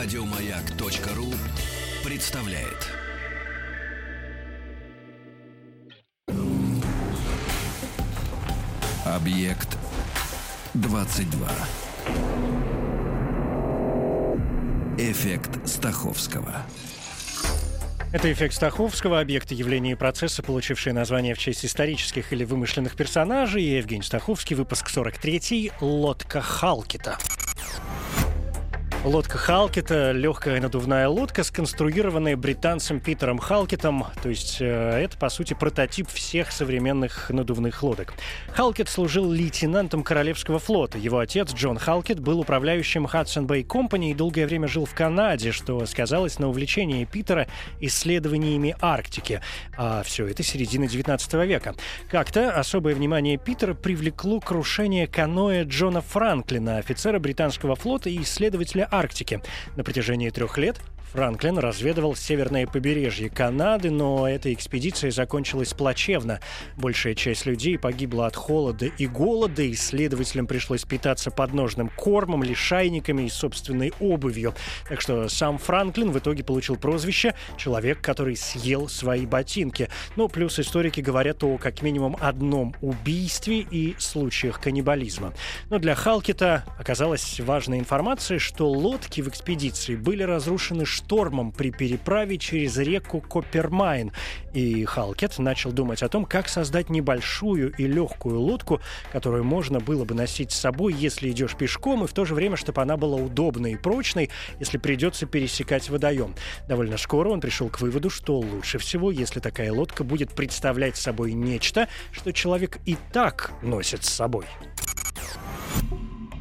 Радиомаяк.ру представляет. Объект 22. Эффект Стаховского. Это эффект Стаховского, объекты явления и процесса, получившие название в честь исторических или вымышленных персонажей. Евгений Стаховский, выпуск 43 «Лодка Халкита». Лодка Халкета – легкая надувная лодка, сконструированная британцем Питером Халкетом. То есть э, это, по сути, прототип всех современных надувных лодок. Халкет служил лейтенантом Королевского флота. Его отец Джон Халкет был управляющим Hudson Bay Company и долгое время жил в Канаде, что сказалось на увлечении Питера исследованиями Арктики. А все это середина 19 века. Как-то особое внимание Питера привлекло крушение каноэ Джона Франклина, офицера британского флота и исследователя Арктики. На протяжении трех лет Франклин разведывал северное побережье Канады, но эта экспедиция закончилась плачевно. Большая часть людей погибла от холода и голода, исследователям пришлось питаться подножным кормом, лишайниками и собственной обувью. Так что сам Франклин в итоге получил прозвище «человек, который съел свои ботинки». Ну, плюс историки говорят о как минимум одном убийстве и случаях каннибализма. Но для Халкита оказалась важная информация, что лодки в экспедиции были разрушены штормом при переправе через реку Коппермайн. И Халкет начал думать о том, как создать небольшую и легкую лодку, которую можно было бы носить с собой, если идешь пешком, и в то же время, чтобы она была удобной и прочной, если придется пересекать водоем. Довольно скоро он пришел к выводу, что лучше всего, если такая лодка будет представлять собой нечто, что человек и так носит с собой.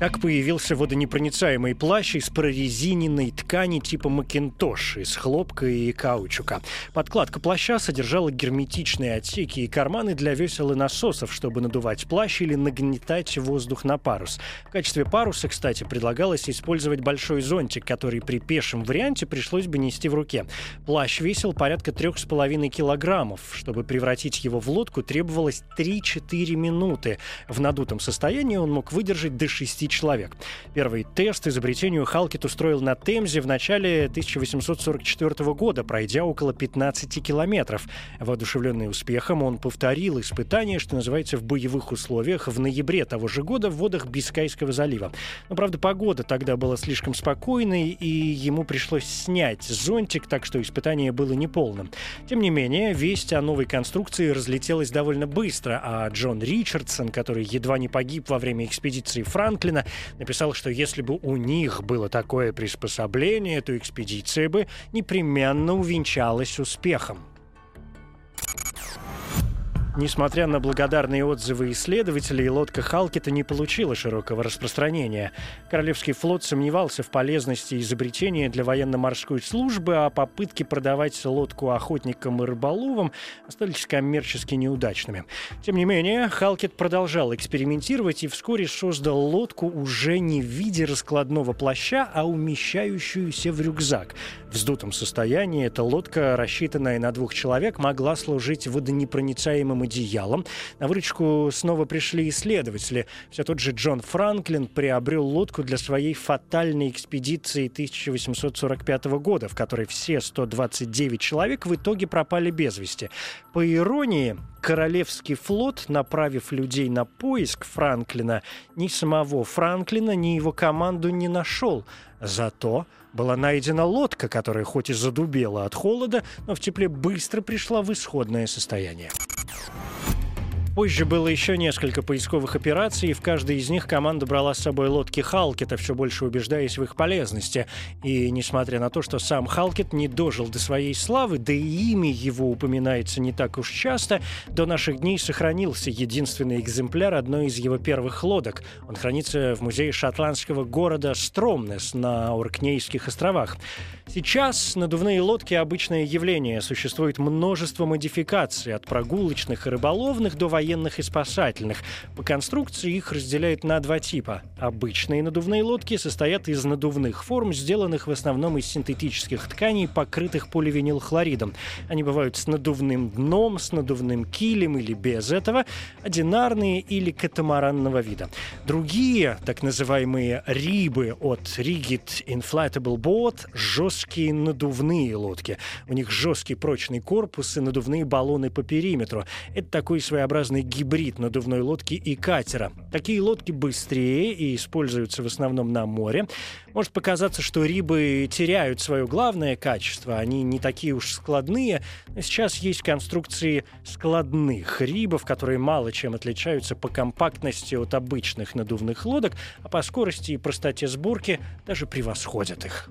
Так появился водонепроницаемый плащ из прорезиненной ткани типа макинтош, из хлопка и каучука. Подкладка плаща содержала герметичные отсеки и карманы для весел и насосов, чтобы надувать плащ или нагнетать воздух на парус. В качестве паруса, кстати, предлагалось использовать большой зонтик, который при пешем варианте пришлось бы нести в руке. Плащ весил порядка трех с половиной килограммов. Чтобы превратить его в лодку, требовалось 3-4 минуты. В надутом состоянии он мог выдержать до 6 человек. Первый тест изобретению Халкет устроил на Темзе в начале 1844 года, пройдя около 15 километров. Воодушевленный успехом, он повторил испытание, что называется, в боевых условиях в ноябре того же года в водах Бискайского залива. Но, правда, погода тогда была слишком спокойной, и ему пришлось снять зонтик, так что испытание было неполным. Тем не менее, весть о новой конструкции разлетелась довольно быстро, а Джон Ричардсон, который едва не погиб во время экспедиции Франклина, написал, что если бы у них было такое приспособление, то экспедиция бы непременно увенчалась успехом. Несмотря на благодарные отзывы исследователей, лодка Халкета не получила широкого распространения. Королевский флот сомневался в полезности изобретения для военно-морской службы, а попытки продавать лодку охотникам и рыболовам остались коммерчески неудачными. Тем не менее, Халкет продолжал экспериментировать и вскоре создал лодку уже не в виде раскладного плаща, а умещающуюся в рюкзак. В вздутом состоянии эта лодка, рассчитанная на двух человек, могла служить водонепроницаемым одеялом. На выручку снова пришли исследователи. Все тот же Джон Франклин приобрел лодку для своей фатальной экспедиции 1845 года, в которой все 129 человек в итоге пропали без вести. По иронии, Королевский флот, направив людей на поиск Франклина, ни самого Франклина, ни его команду не нашел. Зато была найдена лодка, которая хоть и задубела от холода, но в тепле быстро пришла в исходное состояние. Позже было еще несколько поисковых операций, и в каждой из них команда брала с собой лодки Халкета, все больше убеждаясь в их полезности. И несмотря на то, что сам Халкет не дожил до своей славы, да и имя его упоминается не так уж часто, до наших дней сохранился единственный экземпляр одной из его первых лодок. Он хранится в музее шотландского города Стромнес на Оркнейских островах. Сейчас надувные лодки – обычное явление. Существует множество модификаций, от прогулочных и рыболовных до военных военных и спасательных. По конструкции их разделяют на два типа. Обычные надувные лодки состоят из надувных форм, сделанных в основном из синтетических тканей, покрытых поливинилхлоридом. Они бывают с надувным дном, с надувным килем или без этого, одинарные или катамаранного вида. Другие, так называемые рибы от Rigid Inflatable Boat, жесткие надувные лодки. У них жесткий прочный корпус и надувные баллоны по периметру. Это такой своеобразный гибрид надувной лодки и катера. Такие лодки быстрее и используются в основном на море. Может показаться, что рибы теряют свое главное качество. Они не такие уж складные. Сейчас есть конструкции складных рибов, которые мало чем отличаются по компактности от обычных надувных лодок, а по скорости и простоте сборки даже превосходят их.